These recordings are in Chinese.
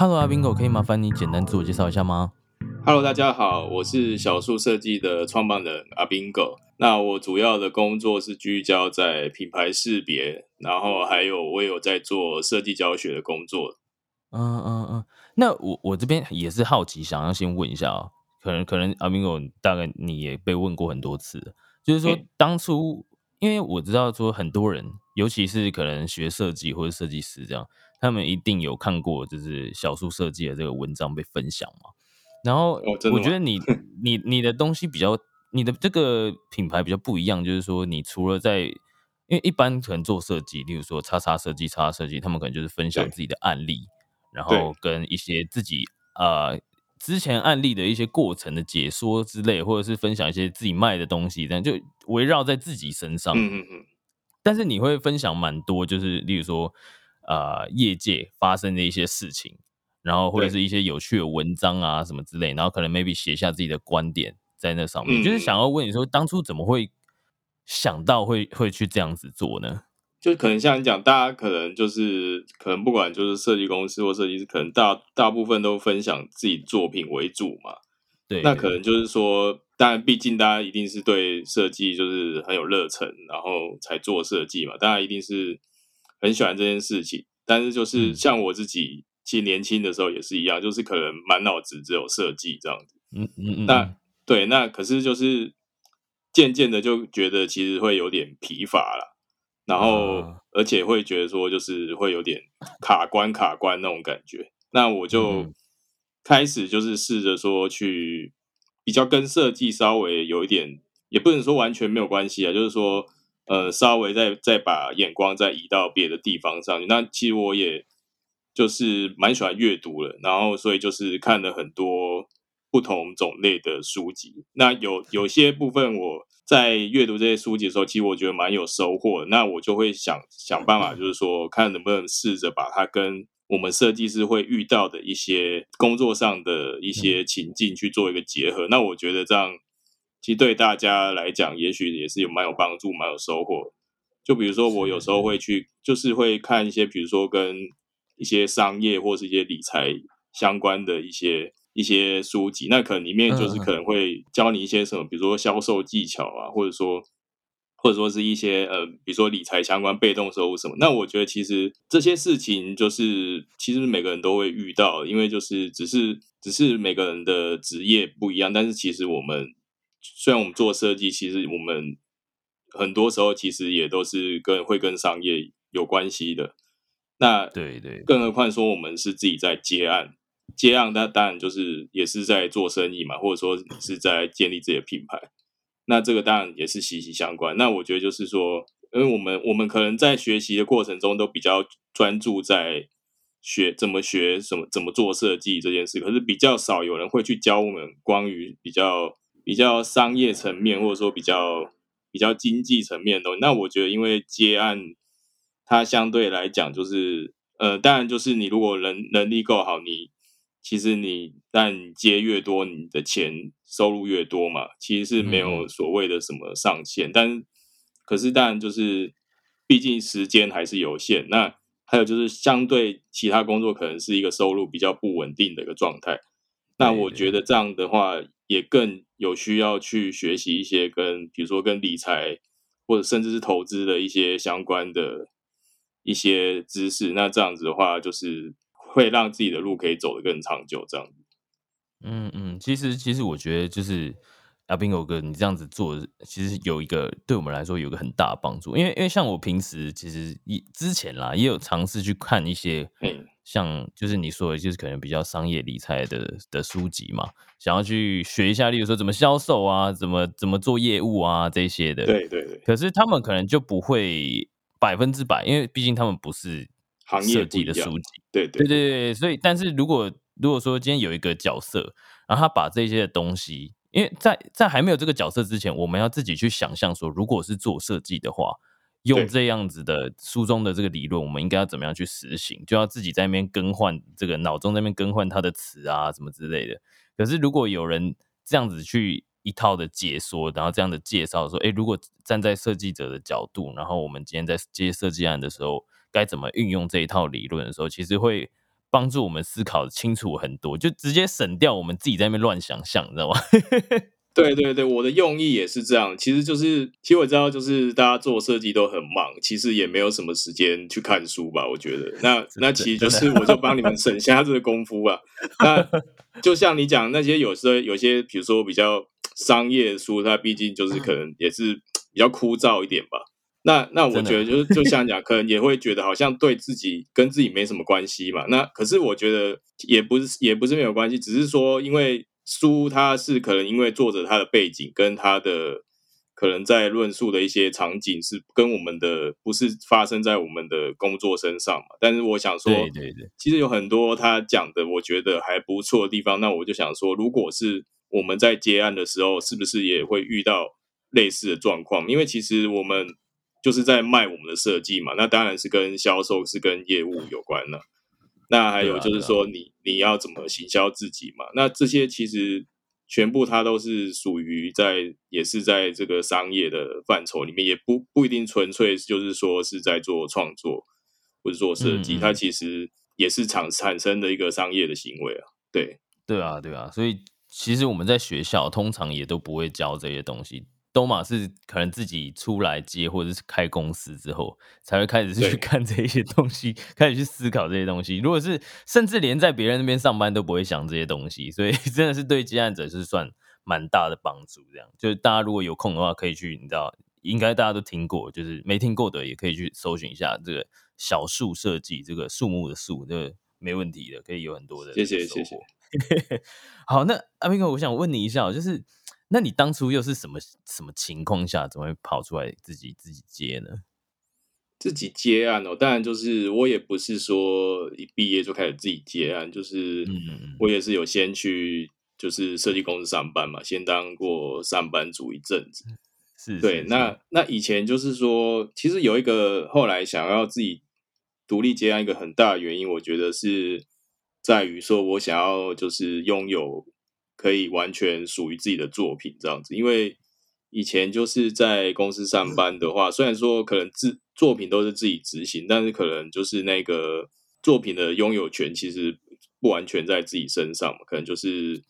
Hello，阿 Bingo，可以麻烦你简单自我介绍一下吗？Hello，大家好，我是小树设计的创办人阿 Bingo。那我主要的工作是聚焦在品牌识别，然后还有我有在做设计教学的工作。嗯嗯嗯，那我我这边也是好奇，想要先问一下啊，可能可能阿 Bingo 大概你也被问过很多次，就是说当初因为我知道说很多人，尤其是可能学设计或者设计师这样。他们一定有看过，就是小树设计的这个文章被分享嘛？然后我觉得你 你你的东西比较，你的这个品牌比较不一样，就是说你除了在，因为一般可能做设计，例如说叉叉设计、叉叉设计，他们可能就是分享自己的案例，然后跟一些自己呃之前案例的一些过程的解说之类，或者是分享一些自己卖的东西，这样就围绕在自己身上。嗯嗯嗯。但是你会分享蛮多，就是例如说。呃，业界发生的一些事情，然后或者是一些有趣的文章啊什么之类，然后可能 maybe 写下自己的观点在那上面，就是想要问你说，当初怎么会想到会会去这样子做呢？就可能像你讲，大家可能就是可能不管就是设计公司或设计师，可能大大部分都分享自己作品为主嘛。对，那可能就是说，当然毕竟大家一定是对设计就是很有热忱，然后才做设计嘛，大家一定是。很喜欢这件事情，但是就是像我自己，其实年轻的时候也是一样，就是可能满脑子只有设计这样子。嗯嗯嗯。那对，那可是就是渐渐的就觉得其实会有点疲乏了，然后而且会觉得说就是会有点卡关卡关那种感觉。那我就开始就是试着说去比较跟设计稍微有一点，也不能说完全没有关系啊，就是说。呃，稍微再再把眼光再移到别的地方上去。那其实我也就是蛮喜欢阅读了，然后所以就是看了很多不同种类的书籍。那有有些部分我在阅读这些书籍的时候，其实我觉得蛮有收获。那我就会想想办法，就是说看能不能试着把它跟我们设计师会遇到的一些工作上的一些情境去做一个结合。那我觉得这样。其实对大家来讲，也许也是有蛮有帮助、蛮有收获。就比如说，我有时候会去，就是会看一些，比如说跟一些商业或是一些理财相关的一些一些书籍。那可能里面就是可能会教你一些什么，比如说销售技巧啊，或者说或者说是一些呃，比如说理财相关、被动收入什么。那我觉得其实这些事情就是其实每个人都会遇到，因为就是只是只是每个人的职业不一样，但是其实我们。虽然我们做设计，其实我们很多时候其实也都是跟会跟商业有关系的。那对对，更何况说我们是自己在接案，接案那当然就是也是在做生意嘛，或者说是在建立自己的品牌。那这个当然也是息息相关。那我觉得就是说，因为我们我们可能在学习的过程中都比较专注在学怎么学什么怎么做设计这件事，可是比较少有人会去教我们关于比较。比较商业层面，或者说比较比较经济层面的东西，那我觉得，因为接案，它相对来讲就是，呃，当然就是你如果能能力够好，你其实你但接越多，你的钱收入越多嘛，其实是没有所谓的什么上限。但可是当然就是，毕竟时间还是有限。那还有就是相对其他工作，可能是一个收入比较不稳定的一个状态。那我觉得这样的话。也更有需要去学习一些跟，比如说跟理财或者甚至是投资的一些相关的一些知识。那这样子的话，就是会让自己的路可以走得更长久。这样子，嗯嗯，其实其实我觉得就是阿斌狗哥，你这样子做，其实有一个对我们来说有个很大的帮助。因为因为像我平时其实之前啦，也有尝试去看一些像就是你说的，就是可能比较商业理财的的书籍嘛，想要去学一下，例如说怎么销售啊，怎么怎么做业务啊这些的。对对对。可是他们可能就不会百分之百，因为毕竟他们不是行业设计的书籍。对对对对，所以但是如果如果说今天有一个角色，然后他把这些东西，因为在在还没有这个角色之前，我们要自己去想象说，如果是做设计的话。用这样子的书中的这个理论，我们应该要怎么样去实行？就要自己在那边更换这个脑中那边更换它的词啊，什么之类的。可是如果有人这样子去一套的解说，然后这样的介绍说，哎，如果站在设计者的角度，然后我们今天在接设计案的时候，该怎么运用这一套理论的时候，其实会帮助我们思考清楚很多，就直接省掉我们自己在那边乱想象，你知道吗？对对对，我的用意也是这样。其实就是，其实我知道，就是大家做设计都很忙，其实也没有什么时间去看书吧。我觉得，那那其实就是，我就帮你们省下这个功夫吧。那就像你讲那些，有时候有些，比如说比较商业书，它毕竟就是可能也是比较枯燥一点吧。那那我觉得，就是就像讲，可能也会觉得好像对自己跟自己没什么关系嘛。那可是我觉得也不是，也不是没有关系，只是说因为。书它是可能因为作者他的背景跟他的可能在论述的一些场景是跟我们的不是发生在我们的工作身上嘛，但是我想说，对对对，其实有很多他讲的我觉得还不错的地方，那我就想说，如果是我们在接案的时候，是不是也会遇到类似的状况？因为其实我们就是在卖我们的设计嘛，那当然是跟销售是跟业务有关了。那还有就是说，你你要怎么行销自己嘛？那这些其实全部它都是属于在，也是在这个商业的范畴里面，也不不一定纯粹就是说是在做创作或者做设计，它其实也是产产生的一个商业的行为啊。对，对啊，对啊，所以其实我们在学校通常也都不会教这些东西。都嘛是可能自己出来接，或者是开公司之后，才会开始去看这些东西，开始去思考这些东西。如果是甚至连在别人那边上班都不会想这些东西，所以 真的是对接案者是算蛮大的帮助。这样就是大家如果有空的话，可以去，你知道，应该大家都听过，就是没听过的也可以去搜寻一下这个小树设计，这个树木的树，这个没问题的，可以有很多的。谢谢谢谢。好，那阿明哥，我想问你一下，就是。那你当初又是什么什么情况下，怎么会跑出来自己自己接呢？自己接案哦，当然就是我也不是说一毕业就开始自己接案，就是我也是有先去就是设计公司上班嘛，先当过上班族一阵子。是对，那那以前就是说，其实有一个后来想要自己独立接案一个很大的原因，我觉得是在于说我想要就是拥有。可以完全属于自己的作品这样子，因为以前就是在公司上班的话，虽然说可能自作品都是自己执行，但是可能就是那个作品的拥有权其实不完全在自己身上嘛，可能就是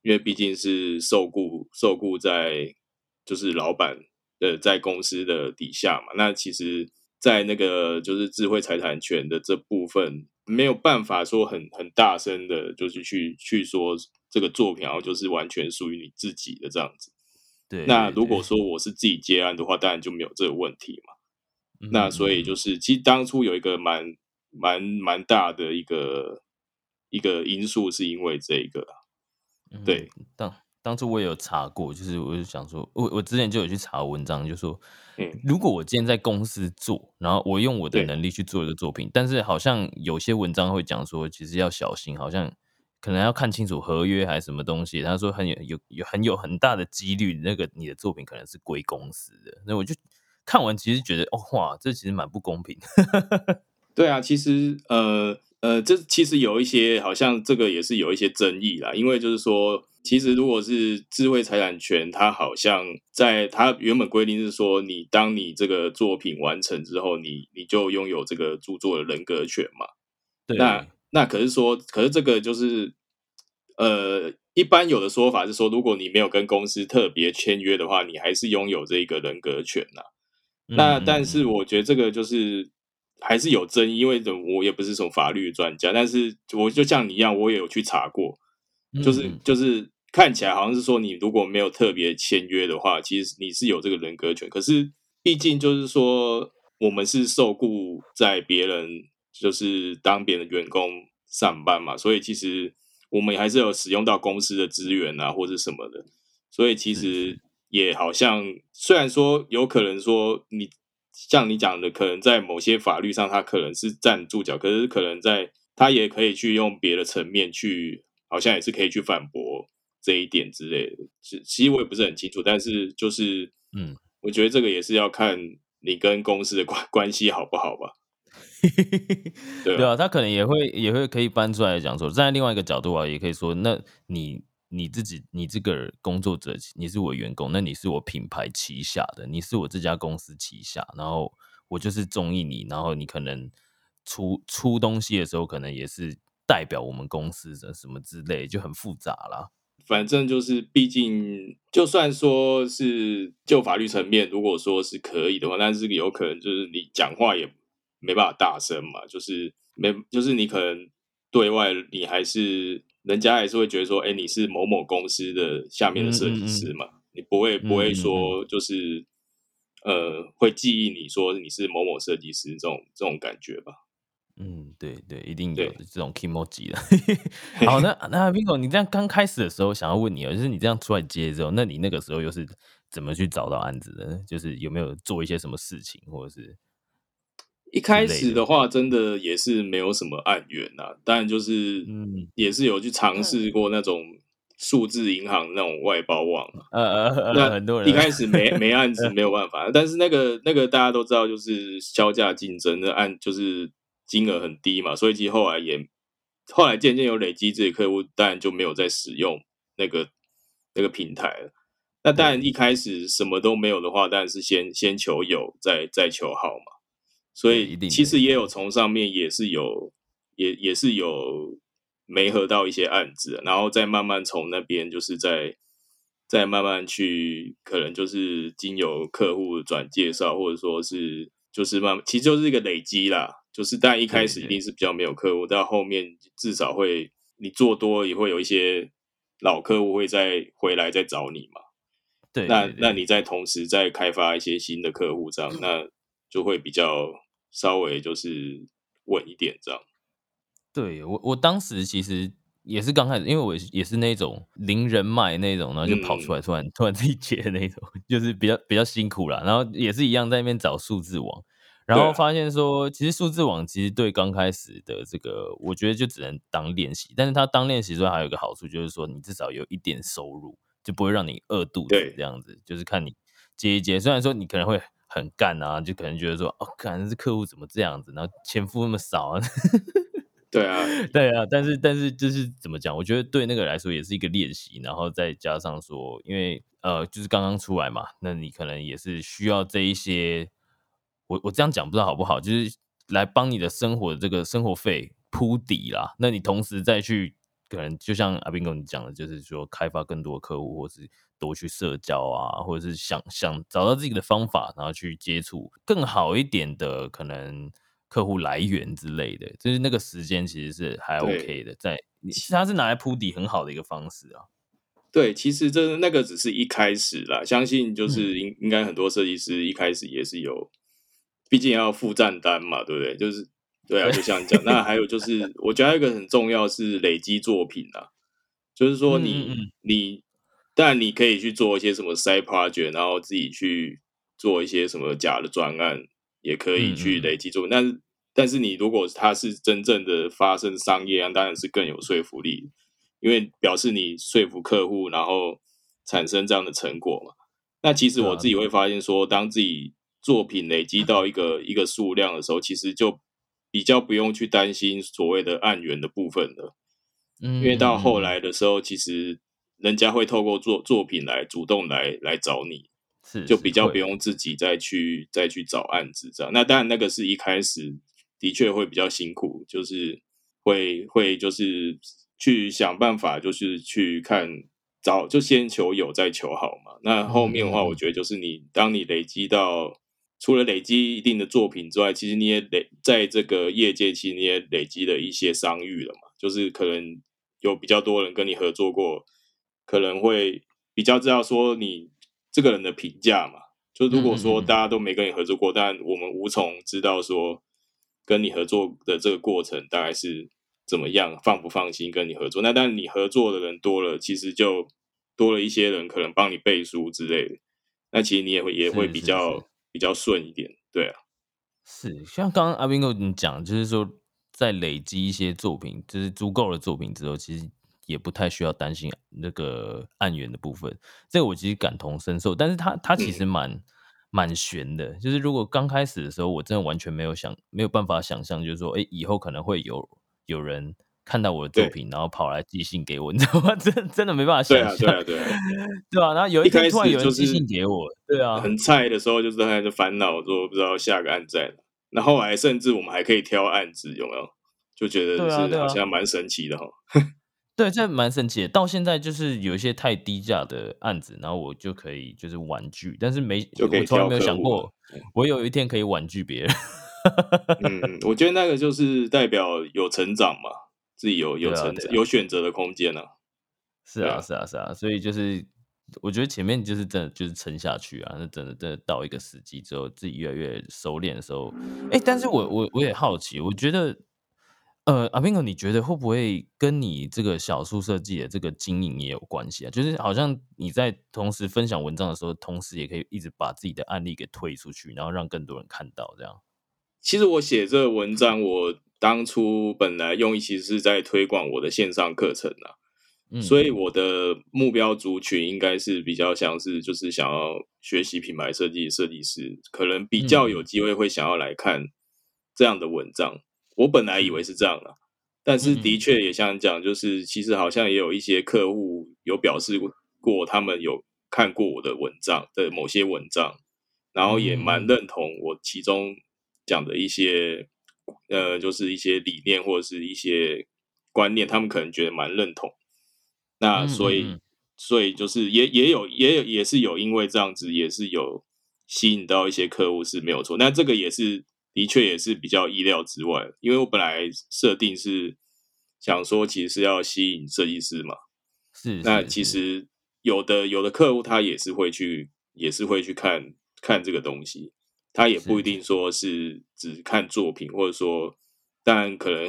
因为毕竟是受雇受雇在就是老板的在公司的底下嘛，那其实，在那个就是智慧财产权的这部分没有办法说很很大声的，就是去去说。这个作品然后就是完全属于你自己的这样子，对。那如果说我是自己接案的话，当然就没有这个问题嘛。那所以就是，其实当初有一个蛮蛮蛮大的一个一个因素，是因为这个。对，当当初我也有查过，就是我就想说，我我之前就有去查文章，就说，嗯，如果我今天在公司做，然后我用我的能力去做一个作品，但是好像有些文章会讲说，其实要小心，好像。可能要看清楚合约还是什么东西。他说很有有有很有很大的几率，那个你的作品可能是归公司的。那我就看完，其实觉得哦哇，这其实蛮不公平。对啊，其实呃呃，这其实有一些好像这个也是有一些争议啦。因为就是说，其实如果是智慧财产权，它好像在它原本规定是说，你当你这个作品完成之后，你你就拥有这个著作的人格权嘛。对。那那可是说，可是这个就是，呃，一般有的说法是说，如果你没有跟公司特别签约的话，你还是拥有这个人格权呐。那但是我觉得这个就是还是有争议，因为我也不是什么法律专家，但是我就像你一样，我也有去查过，就是就是看起来好像是说，你如果没有特别签约的话，其实你是有这个人格权。可是毕竟就是说，我们是受雇在别人。就是当别人的员工上班嘛，所以其实我们还是有使用到公司的资源啊，或者什么的，所以其实也好像虽然说有可能说你像你讲的，可能在某些法律上他可能是站住脚，可是可能在他也可以去用别的层面去，好像也是可以去反驳这一点之类的。其其实我也不是很清楚，但是就是嗯，我觉得这个也是要看你跟公司的关关系好不好吧。对啊，他可能也会也会可以搬出来讲说，站在另外一个角度啊，也可以说，那你你自己你这个工作者，你是我员工，那你是我品牌旗下的，你是我这家公司旗下，然后我就是中意你，然后你可能出出东西的时候，可能也是代表我们公司的什么之类，就很复杂啦。反正就是，毕竟就算说是就法律层面，如果说是可以的话，但是有可能就是你讲话也。没办法大声嘛，就是没，就是你可能对外你还是人家还是会觉得说，哎，你是某某公司的下面的设计师嘛，你不会不会说就是呃会记忆你说你是某某设计师这种这种感觉吧？嗯，对对，一定有这种 emoji 的。好，那那 Bingo，你这样刚开始的时候想要问你哦，就是你这样出来接之后，那你那个时候又是怎么去找到案子的？就是有没有做一些什么事情，或者是？一开始的话，真的也是没有什么案源呐，当然就是，嗯，也是有去尝试过那种数字银行那种外包网，呃呃，那很多人一开始没没案子 没有办法，但是那个那个大家都知道，就是销价竞争的案，就是金额很低嘛，所以其实后来也后来渐渐有累积自己客户，当然就没有再使用那个那个平台了。那当然一开始什么都没有的话，当然是先先求有，再再求好嘛。所以其实也有从上面也是有，也也是有没合到一些案子，然后再慢慢从那边就是在再慢慢去，可能就是经由客户转介绍，或者说是就是慢，其实就是一个累积啦。就是但一开始一定是比较没有客户，到后面至少会你做多也会有一些老客户会再回来再找你嘛。对，那那你在同时再开发一些新的客户，这样那就会比较。稍微就是稳一点这样，对我我当时其实也是刚开始，因为我也是那种零人脉那种，然后就跑出来突然突然自己接的那种，就是比较比较辛苦啦。然后也是一样在那边找数字网，然后发现说，其实数字网其实对刚开始的这个，我觉得就只能当练习。但是它当练习之后还有一个好处，就是说你至少有一点收入，就不会让你饿肚子这样子。就是看你接一接，虽然说你可能会。很干啊，就可能觉得说，哦，可能是客户怎么这样子，然后钱付那么少啊？对啊，对啊，但是但是就是怎么讲？我觉得对那个来说也是一个练习，然后再加上说，因为呃，就是刚刚出来嘛，那你可能也是需要这一些，我我这样讲不知道好不好？就是来帮你的生活的这个生活费铺底啦。那你同时再去，可能就像阿斌跟你讲的，就是说开发更多客户，或是。多去社交啊，或者是想想找到自己的方法，然后去接触更好一点的可能客户来源之类的，就是那个时间其实是还 OK 的，在其实它是拿来铺底很好的一个方式啊。对，其实这那个只是一开始啦，相信就是应应该很多设计师一开始也是有，毕竟要付账单嘛，对不对？就是对啊，就像你讲，那还有就是，我觉得一个很重要是累积作品啊，就是说你你。但你可以去做一些什么 side project，然后自己去做一些什么假的专案，也可以去累积作。但是，但是你如果它是真正的发生商业啊，当然是更有说服力，因为表示你说服客户，然后产生这样的成果嘛。那其实我自己会发现说，当自己作品累积到一个一个数量的时候，其实就比较不用去担心所谓的案源的部分了。嗯，因为到后来的时候，其实。人家会透过作作品来主动来来找你，是就比较不用自己再去再去找案子这样。那当然那个是一开始的确会比较辛苦，就是会会就是去想办法，就是去看找就先求有再求好嘛。那后面的话，我觉得就是你当你累积到除了累积一定的作品之外，其实你也累在这个业界，其实你也累积了一些商誉了嘛。就是可能有比较多人跟你合作过。可能会比较知道说你这个人的评价嘛，就如果说大家都没跟你合作过，但我们无从知道说跟你合作的这个过程大概是怎么样，放不放心跟你合作。那但你合作的人多了，其实就多了一些人可能帮你背书之类的，那其实你也会也会比较比较顺一点，对啊。是像刚刚阿斌哥你讲，就是说在累积一些作品，就是足够的作品之后，其实也不太需要担心那个案源的部分。这个我其实感同身受，但是他他其实蛮蛮悬的。就是如果刚开始的时候，我真的完全没有想没有办法想象，就是说，哎，以后可能会有有人看到我的作品，然后跑来寄信给我，你知道吗？真真的没办法想象，对啊，对啊，对啊。然后有一天突然有人寄信给我，对啊，很菜的时候，就是他就烦恼说不知道下个案在。那后来甚至我们还可以挑案子，有没有？就觉得是好像蛮神奇的哈。对，这蛮神奇的。到现在就是有一些太低价的案子，然后我就可以就是婉拒，但是没我从来没有想过，我有一天可以婉拒别人。嗯，我觉得那个就是代表有成长嘛，自己有有成有选择的空间呢。是啊，是啊，是啊，所以就是。我觉得前面就是真的就是撑下去啊，那真的真的到一个时机之后，自己越来越熟练的时候，哎，但是我我我也好奇，我觉得，呃，阿斌哥，你觉得会不会跟你这个小树设计的这个经营也有关系啊？就是好像你在同时分享文章的时候，同时也可以一直把自己的案例给推出去，然后让更多人看到这样。其实我写这个文章，我当初本来用意其实是在推广我的线上课程啊。所以我的目标族群应该是比较像是就是想要学习品牌设计设计师，可能比较有机会会想要来看这样的文章。我本来以为是这样的，但是的确也像讲，就是其实好像也有一些客户有表示过，他们有看过我的文章的某些文章，然后也蛮认同我其中讲的一些呃，就是一些理念或者是一些观念，他们可能觉得蛮认同。那所以，所以就是也也有也有也是有因为这样子也是有吸引到一些客户是没有错，那这个也是的确也是比较意料之外，因为我本来设定是想说其实是要吸引设计师嘛，是那其实有的有的客户他也是会去也是会去看看这个东西，他也不一定说是只看作品，或者说但可能。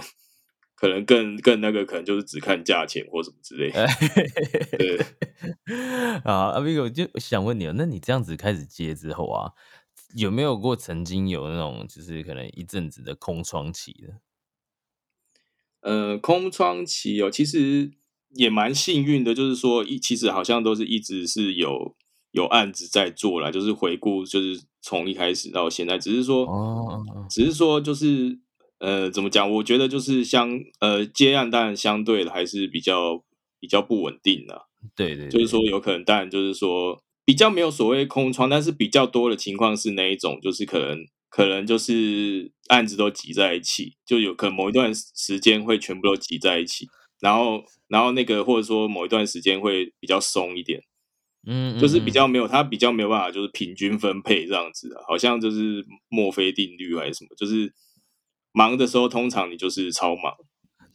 可能更更那个，可能就是只看价钱或什么之类。对 啊，阿 V 我就想问你哦，那你这样子开始接之后啊，有没有过曾经有那种就是可能一阵子的空窗期的？呃，空窗期哦，其实也蛮幸运的，就是说一其实好像都是一直是有有案子在做啦，就是回顾，就是从一开始到现在，只是说哦，只是说就是。呃，怎么讲？我觉得就是相呃接案，当然相对的还是比较比较不稳定的。对对，就是说有可能，当然就是说比较没有所谓空窗，但是比较多的情况是那一种，就是可能可能就是案子都挤在一起，就有可能某一段时间会全部都挤在一起，然后然后那个或者说某一段时间会比较松一点，嗯，就是比较没有，他比较没有办法就是平均分配这样子啊，好像就是墨菲定律还是什么，就是。忙的时候，通常你就是超忙，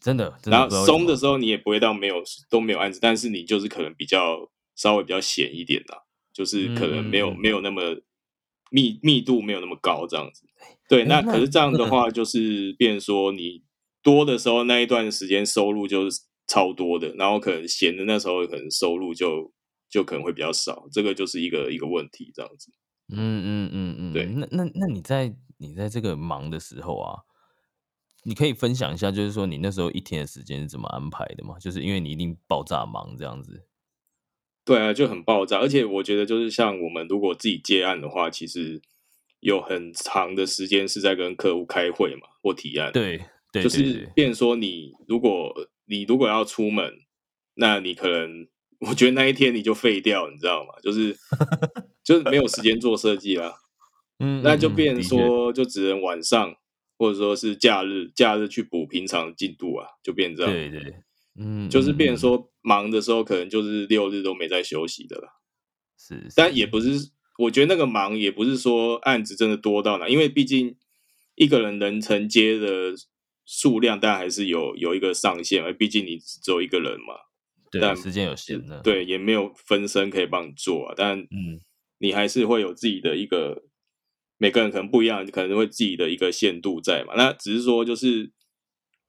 真的。然后松的时候，你也不会到没有都没有案子，但是你就是可能比较稍微比较闲一点啦，就是可能没有没有那么密密度没有那么高这样子。对，那可是这样的话，就是变说你多的时候那一段时间收入就是超多的，然后可能闲的那时候可能收入就就可能会比较少，这个就是一个一个问题这样子。嗯嗯嗯嗯，对。那那那你在你在这个忙的时候啊？你可以分享一下，就是说你那时候一天的时间是怎么安排的吗？就是因为你一定爆炸忙这样子。对啊，就很爆炸，而且我觉得就是像我们如果自己接案的话，其实有很长的时间是在跟客户开会嘛，或提案。对，就是变说你如果你如果要出门，那你可能我觉得那一天你就废掉，你知道吗？就是就是没有时间做设计啦。嗯，那就变说就只能晚上。或者说是假日，假日去补平常进度啊，就变这样。对对，嗯，就是变说忙的时候，可能就是六日都没在休息的了。是，但也不是，我觉得那个忙也不是说案子真的多到哪，因为毕竟一个人能承接的数量，但还是有有一个上限，而毕竟你只有一个人嘛。对，时间有限的。对，也没有分身可以帮你做啊。但嗯，你还是会有自己的一个。每个人可能不一样，可能会自己的一个限度在嘛。那只是说，就是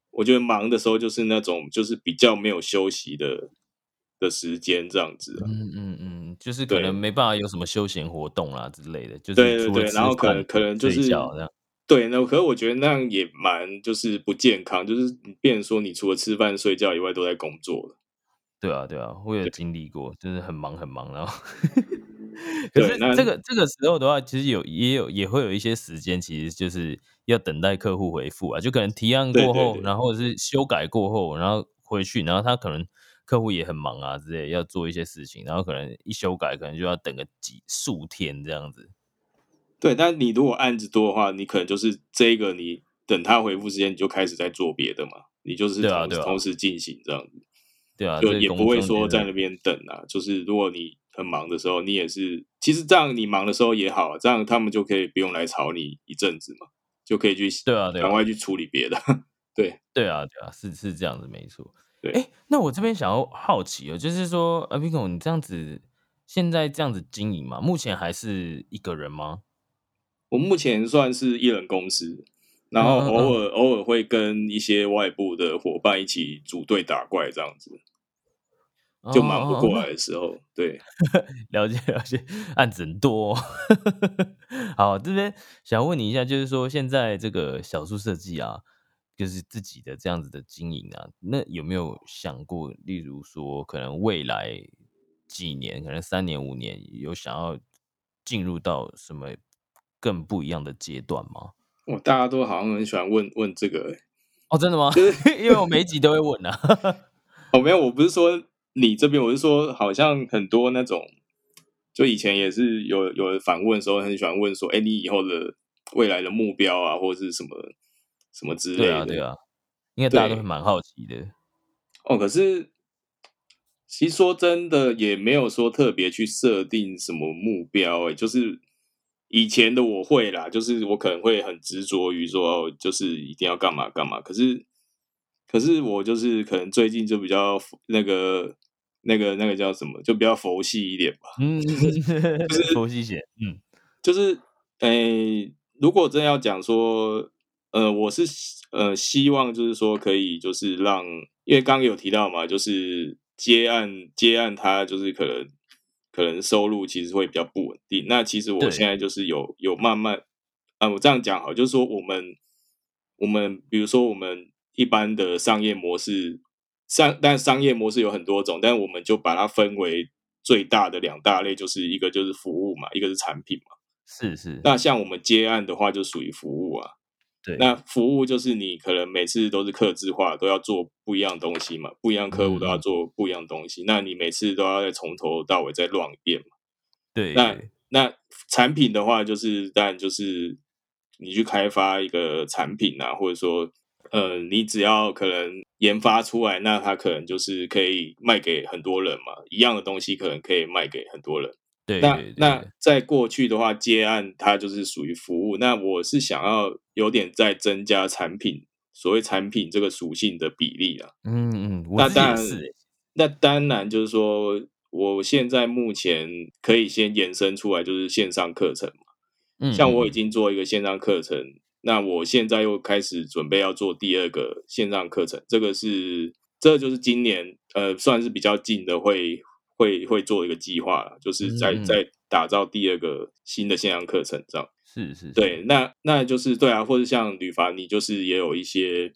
我觉得忙的时候，就是那种就是比较没有休息的的时间这样子。嗯嗯嗯，就是可能没办法有什么休闲活动啦之类的。就是对对对，然后可能可能就是这样。对，那可是我觉得那样也蛮就是不健康，就是变成说你除了吃饭睡觉以外都在工作了。对啊对啊，我有经历过，就是很忙很忙，然后。可是这个这个时候的话，其实有也有也会有一些时间，其实就是要等待客户回复啊，就可能提案过后，然后是修改过后，然后回去，然后他可能客户也很忙啊之类，要做一些事情，然后可能一修改，可能就要等个几数天这样子。对，但你如果案子多的话，你可能就是这个你等他回复时间，你就开始在做别的嘛，你就是同同时进行这样子。对啊，就也不会说在那边等啊，就是如果你。很忙的时候，你也是，其实这样你忙的时候也好，这样他们就可以不用来吵你一阵子嘛，就可以去对啊，赶快去处理别的。对，对啊，对啊，是是这样子，没错。对，哎，那我这边想要好奇哦，就是说，阿 Pico，你这样子现在这样子经营嘛，目前还是一个人吗？我目前算是一人公司，然后偶尔偶尔会跟一些外部的伙伴一起组队打怪这样子。就忙不过来的时候，对，了解了解，案子很多。好，这边想问你一下，就是说现在这个小树设计啊，就是自己的这样子的经营啊，那有没有想过，例如说可能未来几年，可能三年五年，有想要进入到什么更不一样的阶段吗？哦，大家都好像很喜欢问问这个，哦，真的吗？就是 因为我每一集都会问啊。哦，没有，我不是说。你这边我是说，好像很多那种，就以前也是有有人反问的时候，很喜欢问说：“哎，你以后的未来的目标啊，或者是什么什么之类的。”对啊，对啊，应该大家都蛮好奇的。哦，可是其实说真的，也没有说特别去设定什么目标。哎，就是以前的我会啦，就是我可能会很执着于说，就是一定要干嘛干嘛。可是。可是我就是可能最近就比较那个那个那个叫什么，就比较佛系一点吧。嗯，就是佛系些。嗯，就是诶，如果真要讲说，呃，我是呃希望就是说可以就是让，因为刚刚有提到嘛，就是接案接案，他就是可能可能收入其实会比较不稳定。那其实我现在就是有有慢慢，啊，我这样讲好，就是说我们我们比如说我们。一般的商业模式，商但商业模式有很多种，但我们就把它分为最大的两大类，就是一个就是服务嘛，一个是产品嘛。是是。那像我们接案的话，就属于服务啊。对。那服务就是你可能每次都是客制化，都要做不一样东西嘛，不一样客户都要做不一样东西，那你每次都要再从头到尾再乱一遍嘛。对。那那产品的话，就是当然就是你去开发一个产品啊，或者说。呃，你只要可能研发出来，那它可能就是可以卖给很多人嘛。一样的东西可能可以卖给很多人。对，那那在过去的话，接案它就是属于服务。那我是想要有点在增加产品，所谓产品这个属性的比例啊。嗯嗯，那当然，那当然就是说，我现在目前可以先延伸出来，就是线上课程嘛。嗯，像我已经做一个线上课程。那我现在又开始准备要做第二个线上课程，这个是，这就是今年呃算是比较近的，会会会做一个计划了，就是在在打造第二个新的线上课程，这样是是，对，那那就是对啊，或者像吕凡，你就是也有一些，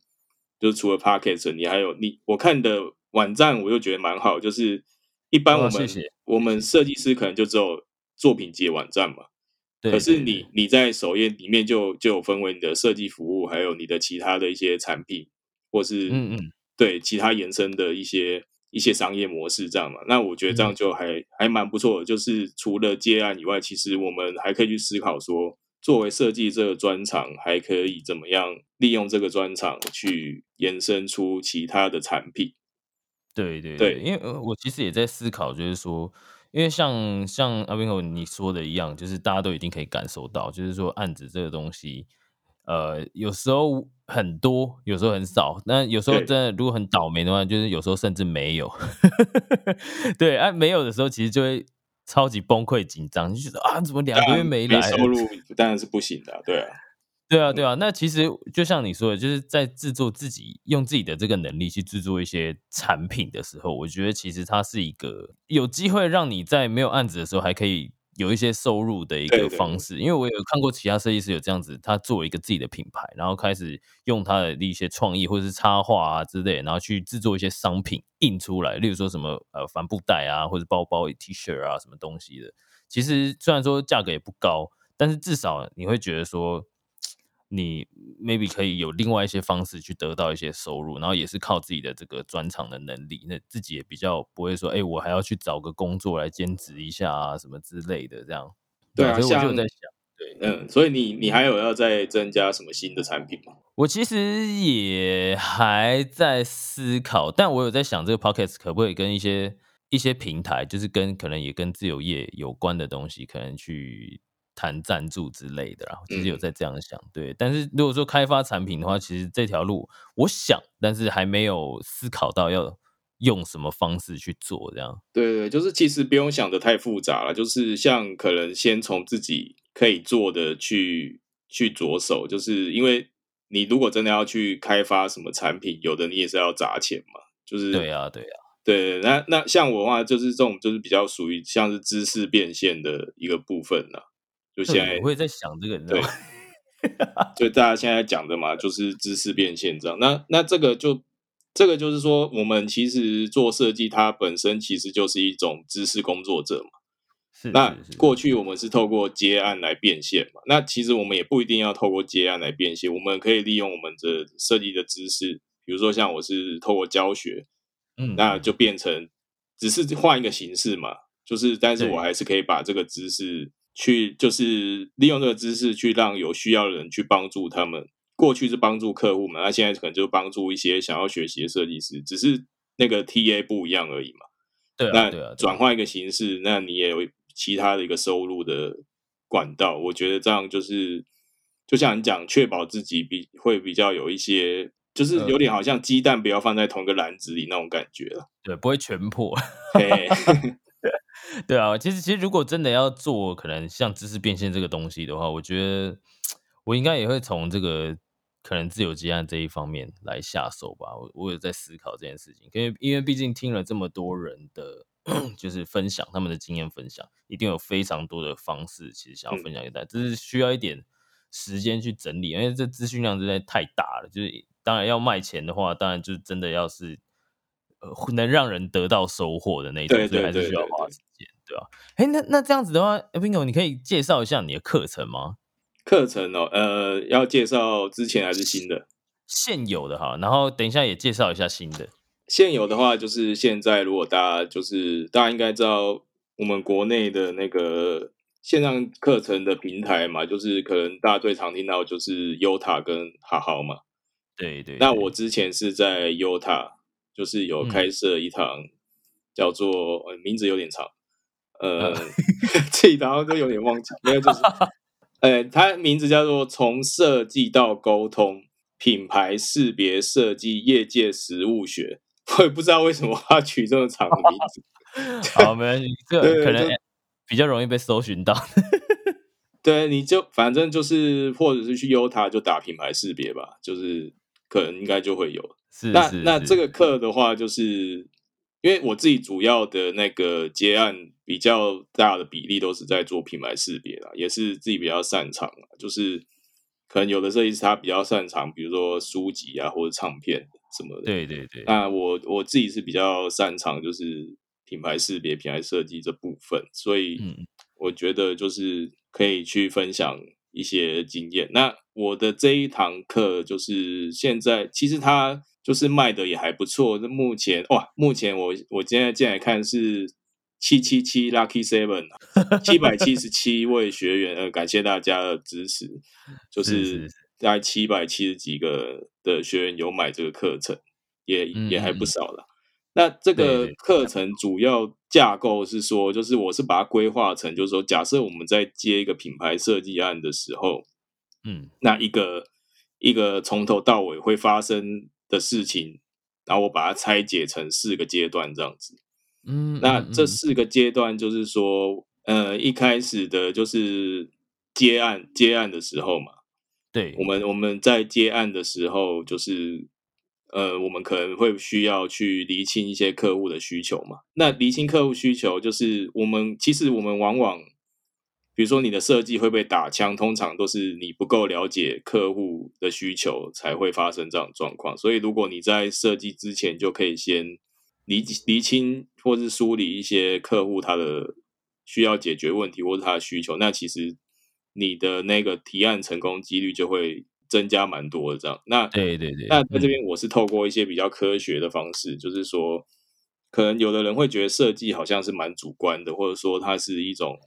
就是除了 p a r k e t 你还有你我看的网站，我又觉得蛮好，就是一般我们我们设计师可能就只有作品集网站嘛。对可是你你在首页里面就就有分为你的设计服务，还有你的其他的一些产品，或是嗯嗯对其他延伸的一些一些商业模式这样嘛？那我觉得这样就还还蛮不错的。就是除了接案以外，其实我们还可以去思考说，作为设计这个专长，还可以怎么样利用这个专长去延伸出其他的产品。对对对，因为我其实也在思考，就是说。因为像像阿斌哥你说的一样，就是大家都已经可以感受到，就是说案子这个东西，呃，有时候很多，有时候很少。那有时候真的如果很倒霉的话，就是有时候甚至没有。对，啊，没有的时候，其实就会超级崩溃紧张，就觉得啊，怎么两个月没来收入，当然是不行的，对啊。对啊，对啊，那其实就像你说的，就是在制作自己用自己的这个能力去制作一些产品的时候，我觉得其实它是一个有机会让你在没有案子的时候还可以有一些收入的一个方式。因为我有看过其他设计师有这样子，他做一个自己的品牌，然后开始用他的一些创意或者是插画啊之类，然后去制作一些商品印出来，例如说什么呃帆布袋啊，或者包包、T 恤啊什么东西的。其实虽然说价格也不高，但是至少你会觉得说。你 maybe 可以有另外一些方式去得到一些收入，然后也是靠自己的这个专长的能力，那自己也比较不会说，哎，我还要去找个工作来兼职一下啊，什么之类的，这样。对啊，所以我就在想，对，嗯，所以你你还有要再增加什么新的产品吗？我其实也还在思考，但我有在想，这个 podcast 可不可以跟一些一些平台，就是跟可能也跟自由业有关的东西，可能去。谈赞助之类的，然后其实有在这样想，对。但是如果说开发产品的话，其实这条路我想，但是还没有思考到要用什么方式去做这样。对对，就是其实不用想的太复杂了，就是像可能先从自己可以做的去去着手，就是因为你如果真的要去开发什么产品，有的你也是要砸钱嘛，就是对呀对呀，对。那那像我的话，就是这种就是比较属于像是知识变现的一个部分了。就现在我会在想这个，对，就大家现在讲的嘛，就是知识变现这样。那那这个就这个就是说，我们其实做设计，它本身其实就是一种知识工作者嘛。那过去我们是透过接案来变现嘛？那其实我们也不一定要透过接案来变现，我们可以利用我们的设计的知识，比如说像我是透过教学，嗯，那就变成只是换一个形式嘛，就是但是我还是可以把这个知识。去就是利用这个知识去让有需要的人去帮助他们。过去是帮助客户嘛，那现在可能就帮助一些想要学习的设计师，只是那个 TA 不一样而已嘛。对啊，对啊。转换一个形式，那你也有其他的一个收入的管道。我觉得这样就是，就像你讲，确保自己比会比较有一些，就是有点好像鸡蛋不要放在同一个篮子里那种感觉了。对，不会全破。对啊，其实其实如果真的要做，可能像知识变现这个东西的话，我觉得我应该也会从这个可能自由接案这一方面来下手吧。我我有在思考这件事情，因为因为毕竟听了这么多人的，就是分享他们的经验分享，一定有非常多的方式，其实想要分享给大家，只是需要一点时间去整理，因为这资讯量实在太大了。就是当然要卖钱的话，当然就是真的要是。能让人得到收获的那种，所以还是需要花时间，对吧？哎，那那这样子的话，Bingo，你可以介绍一下你的课程吗？课程哦，呃，要介绍之前还是新的？现有的哈，然后等一下也介绍一下新的。现有的话，就是现在如果大家就是大家应该知道，我们国内的那个线上课程的平台嘛，就是可能大家最常听到就是 Uta 跟好好嘛。对对。那我之前是在 Uta。就是有开设一堂叫做名字有点长，呃，这一堂都有点忘记，没有就是，呃，它名字叫做从设计到沟通品牌识别设计业界实务学，我也不知道为什么他取这么长的名字。好，没关系，这 可能比较容易被搜寻到。对，你就反正就是，或者是去优塔就打品牌识别吧，就是可能应该就会有。那那这个课的话，就是因为我自己主要的那个接案比较大的比例都是在做品牌识别啦，也是自己比较擅长就是可能有的设计师他比较擅长，比如说书籍啊或者唱片什么的。对对对。那我我自己是比较擅长就是品牌识别、品牌设计这部分，所以我觉得就是可以去分享一些经验。那我的这一堂课就是现在其实它。就是卖的也还不错。那目前哇，目前我我今天进来看是七七七 lucky seven，七百七十七位学员，呃，感谢大家的支持。就是大概七百七十几个的学员有买这个课程，也也还不少了。那这个课程主要架构是说，就是我是把它规划成，就是说，假设我们在接一个品牌设计案的时候，嗯，那一个一个从头到尾会发生。的事情，然后我把它拆解成四个阶段，这样子。嗯，那这四个阶段就是说，呃，一开始的就是接案接案的时候嘛，对，我们我们在接案的时候，就是呃，我们可能会需要去厘清一些客户的需求嘛。那厘清客户需求，就是我们其实我们往往。比如说你的设计会被打枪，通常都是你不够了解客户的需求才会发生这样状况。所以如果你在设计之前就可以先厘厘清或是梳理一些客户他的需要解决问题或者他的需求，那其实你的那个提案成功几率就会增加蛮多的。这样，那对对对，那在这边我是透过一些比较科学的方式，就是说，可能有的人会觉得设计好像是蛮主观的，或者说它是一种。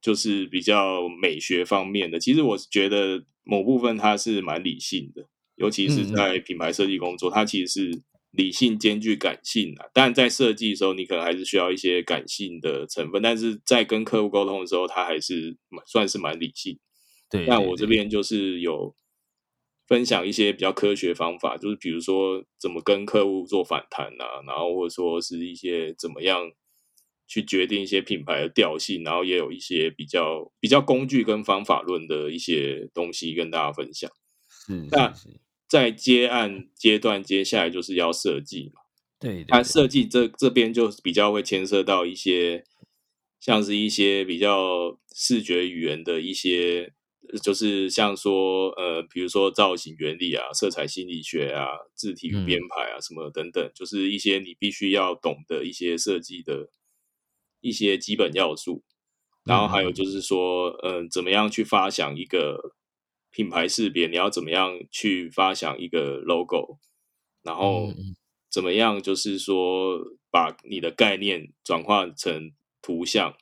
就是比较美学方面的，其实我觉得某部分它是蛮理性的，尤其是在品牌设计工作，它其实是理性兼具感性的。但在设计的时候，你可能还是需要一些感性的成分，但是在跟客户沟通的时候，它还是算是蛮理性。对，那我这边就是有分享一些比较科学方法，就是比如说怎么跟客户做反弹啊，然后或者说是一些怎么样。去决定一些品牌的调性，然后也有一些比较比较工具跟方法论的一些东西跟大家分享。嗯，那在接案阶段，接下来就是要设计嘛。对，那设计这这边就比较会牵涉到一些，像是一些比较视觉语言的一些，就是像说呃，比如说造型原理啊、色彩心理学啊、字体与编排啊什么等等，就是一些你必须要懂的一些设计的。一些基本要素，然后还有就是说，嗯，怎么样去发想一个品牌识别？你要怎么样去发想一个 logo？然后怎么样就是说，把你的概念转化成图像，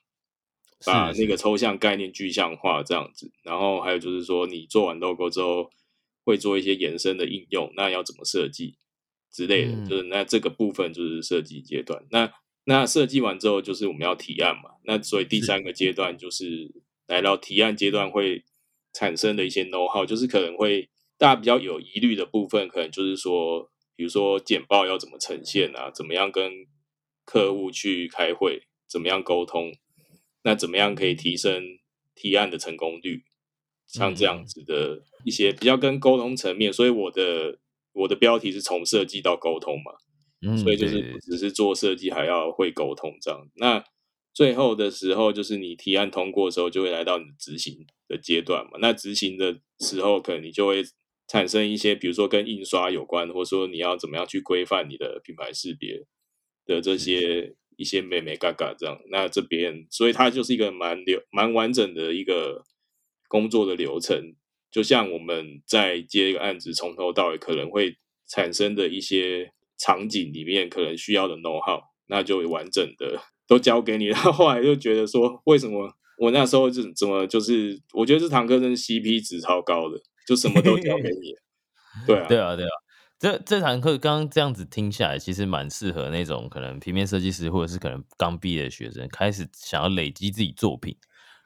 把那个抽象概念具象化这样子。然后还有就是说，你做完 logo 之后，会做一些延伸的应用，那要怎么设计之类的？就是那这个部分就是设计阶段。那那设计完之后，就是我们要提案嘛。那所以第三个阶段就是来到提案阶段会产生的一些 know how，就是可能会大家比较有疑虑的部分，可能就是说，比如说简报要怎么呈现啊，怎么样跟客户去开会，怎么样沟通，那怎么样可以提升提案的成功率，像这样子的一些比较跟沟通层面。所以我的我的标题是从设计到沟通嘛。所以就是不只是做设计，还要会沟通这样。那最后的时候，就是你提案通过的时候，就会来到你执行的阶段嘛。那执行的时候，可能你就会产生一些，比如说跟印刷有关，或者说你要怎么样去规范你的品牌识别的这些一些美美嘎嘎这样。那这边，所以它就是一个蛮流蛮完整的一个工作的流程。就像我们在接一个案子，从头到尾可能会产生的一些。场景里面可能需要的 know how，那就完整的都交给你。然后后来就觉得说，为什么我那时候就怎么就是，我觉得这堂课真是 CP 值超高的，就什么都交给你。对啊，对啊，对啊。这这堂课刚刚这样子听下来，其实蛮适合那种可能平面设计师或者是可能刚毕业的学生，开始想要累积自己作品，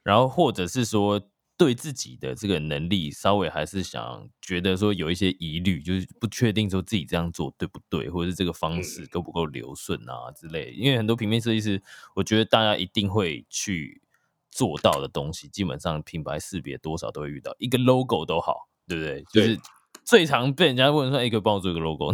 然后或者是说。对自己的这个能力稍微还是想觉得说有一些疑虑，就是不确定说自己这样做对不对，或者是这个方式够不够流顺啊之类。因为很多平面设计师，我觉得大家一定会去做到的东西，基本上品牌识别多少都会遇到，一个 logo 都好，对不对？就是最常被人家问说：“哎，可以帮我做一个 logo？”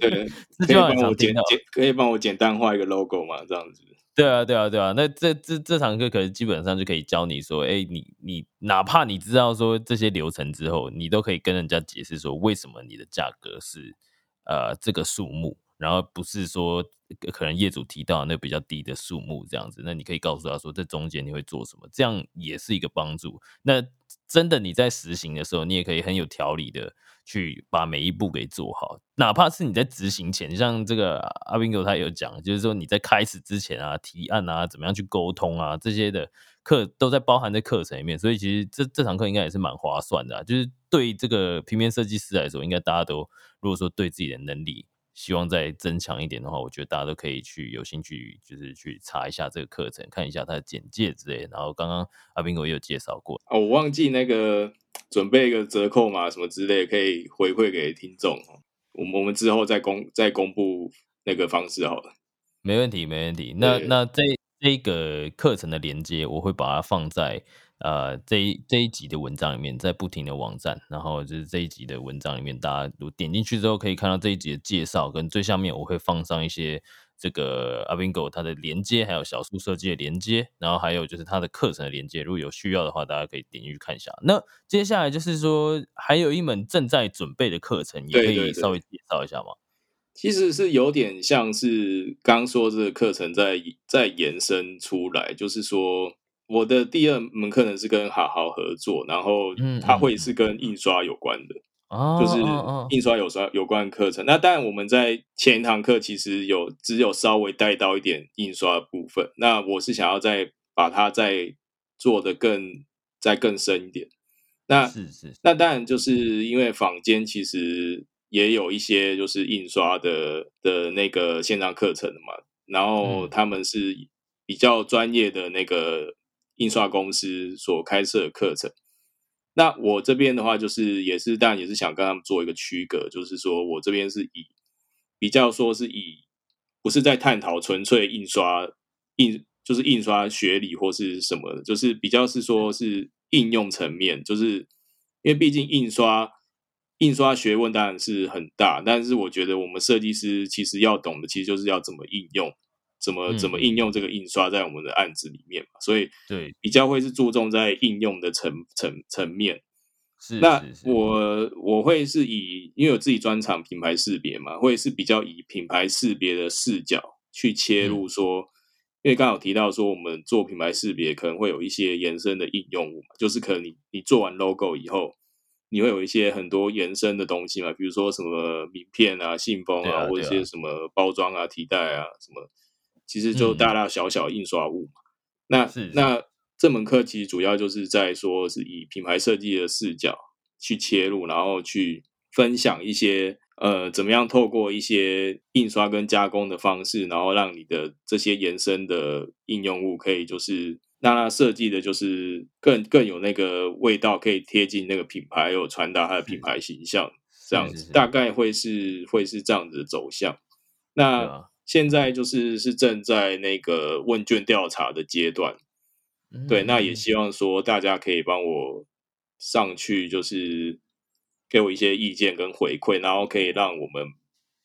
对，可以帮我简简，可以帮我简单画一个 logo 吗？这样子。对啊，对啊，对啊，那这这这堂课可能基本上就可以教你说，哎，你你哪怕你知道说这些流程之后，你都可以跟人家解释说，为什么你的价格是呃这个数目，然后不是说可能业主提到那比较低的数目这样子，那你可以告诉他说，这中间你会做什么，这样也是一个帮助。那真的你在实行的时候，你也可以很有条理的。去把每一步给做好，哪怕是你在执行前，像这个阿斌哥他有讲，就是说你在开始之前啊，提案啊，怎么样去沟通啊，这些的课都在包含在课程里面，所以其实这这堂课应该也是蛮划算的，就是对这个平面设计师来说，应该大家都如果说对自己的能力。希望再增强一点的话，我觉得大家都可以去有兴趣，就是去查一下这个课程，看一下它的简介之类。然后刚刚阿斌哥也有介绍过哦，我忘记那个准备一个折扣码什么之类，可以回馈给听众。我们我们之后再公再公布那个方式好了。没问题，没问题。那那这这个课程的连接，我会把它放在呃这一这一集的文章里面，在不停的网站，然后就是这一集的文章里面，大家如点进去之后，可以看到这一集的介绍，跟最下面我会放上一些这个阿 bingo 它的连接，还有小树设计的连接，然后还有就是它的课程的连接，如果有需要的话，大家可以点进去看一下。那接下来就是说，还有一门正在准备的课程，也可以稍微介绍一下吗？其实是有点像是刚说这个课程在在延伸出来，就是说我的第二门课呢是跟好好合作，然后它会是跟印刷有关的，就是印刷有刷有关的课程。那当然我们在前一堂课其实有只有稍微带到一点印刷的部分，那我是想要再把它再做的更再更深一点。那是是，那当然就是因为坊间其实。也有一些就是印刷的的那个线上课程嘛，然后他们是比较专业的那个印刷公司所开设的课程。那我这边的话，就是也是当然也是想跟他们做一个区隔，就是说我这边是以比较说是以不是在探讨纯粹印刷印就是印刷学理或是什么，就是比较是说是应用层面，就是因为毕竟印刷。印刷学问当然是很大，但是我觉得我们设计师其实要懂的，其实就是要怎么应用，怎么怎么应用这个印刷在我们的案子里面嘛。所以，对比较会是注重在应用的层层层面。是，那我我会是以因为我自己专长品牌识别嘛，会是比较以品牌识别的视角去切入，说，因为刚好提到说我们做品牌识别可能会有一些延伸的应用物嘛，就是可能你你做完 logo 以后。你会有一些很多延伸的东西嘛，比如说什么名片啊、信封啊，或者一些什么包装啊、提袋啊，什么，其实就大大小小印刷物嘛。那那这门课其实主要就是在说是以品牌设计的视角去切入，然后去分享一些呃，怎么样透过一些印刷跟加工的方式，然后让你的这些延伸的应用物可以就是。那它设计的就是更更有那个味道，可以贴近那个品牌，有传达它的品牌形象，这样子大概会是会是这样子的走向。那现在就是是正在那个问卷调查的阶段，对，那也希望说大家可以帮我上去，就是给我一些意见跟回馈，然后可以让我们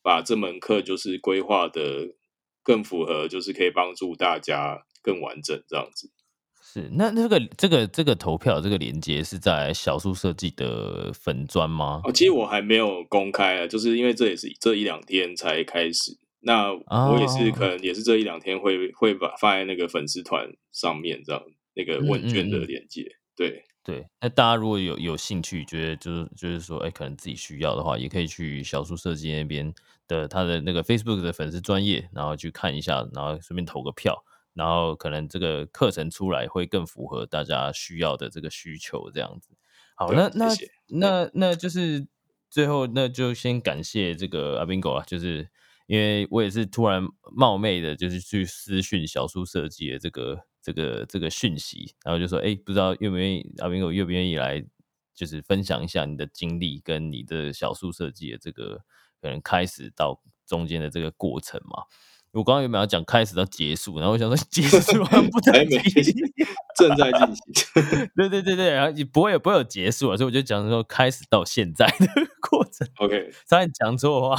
把这门课就是规划的更符合，就是可以帮助大家更完整这样子。是，那那个这个这个投票这个连接是在小树设计的粉砖吗？哦，其实我还没有公开啊，就是因为这也是这一两天才开始。那我也是可能也是这一两天会会把放在那个粉丝团上面，这样那个问卷的链接。对对，那大家如果有有兴趣，觉得就是就是说，哎，可能自己需要的话，也可以去小树设计那边的他的那个 Facebook 的粉丝专业，然后去看一下，然后顺便投个票。然后可能这个课程出来会更符合大家需要的这个需求，这样子。好，那那那那就是最后那就先感谢这个阿宾狗啊，就是因为我也是突然冒昧的，就是去私讯小书设计的这个这个这个讯息，然后就说，哎，不知道愿不愿意阿明哥愿不愿意来，就是分享一下你的经历跟你的小书设计的这个可能开始到中间的这个过程嘛。我刚刚原本要讲开始到结束？然后我想说 结束不还没正在进行。对对对对，然后也不会有不会有结束啊，所以我就讲说开始到现在的 过程。OK，差点讲错话。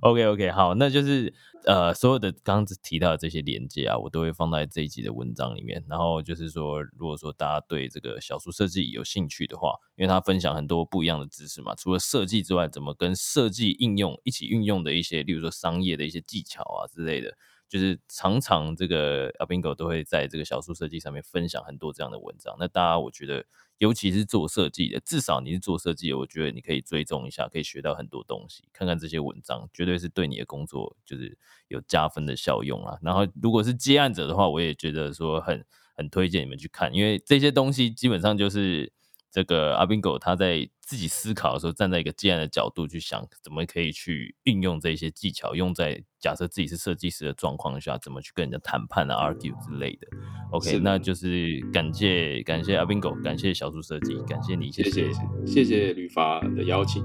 OK OK，好，那就是。呃，所有的刚刚提到的这些连接啊，我都会放在这一集的文章里面。然后就是说，如果说大家对这个小数设计有兴趣的话，因为他分享很多不一样的知识嘛，除了设计之外，怎么跟设计应用一起运用的一些，例如说商业的一些技巧啊之类的，就是常常这个阿宾狗都会在这个小数设计上面分享很多这样的文章。那大家我觉得。尤其是做设计的，至少你是做设计的，我觉得你可以追踪一下，可以学到很多东西。看看这些文章，绝对是对你的工作就是有加分的效用啊。然后，如果是接案者的话，我也觉得说很很推荐你们去看，因为这些东西基本上就是。这个阿宾狗他在自己思考的时候，站在一个接案的角度去想，怎么可以去运用这些技巧，用在假设自己是设计师的状况下，怎么去跟人家谈判啊、argue 之类的。OK，那就是感谢感谢阿宾狗，感谢小猪设计，感谢你，谢谢谢谢吕发的邀请。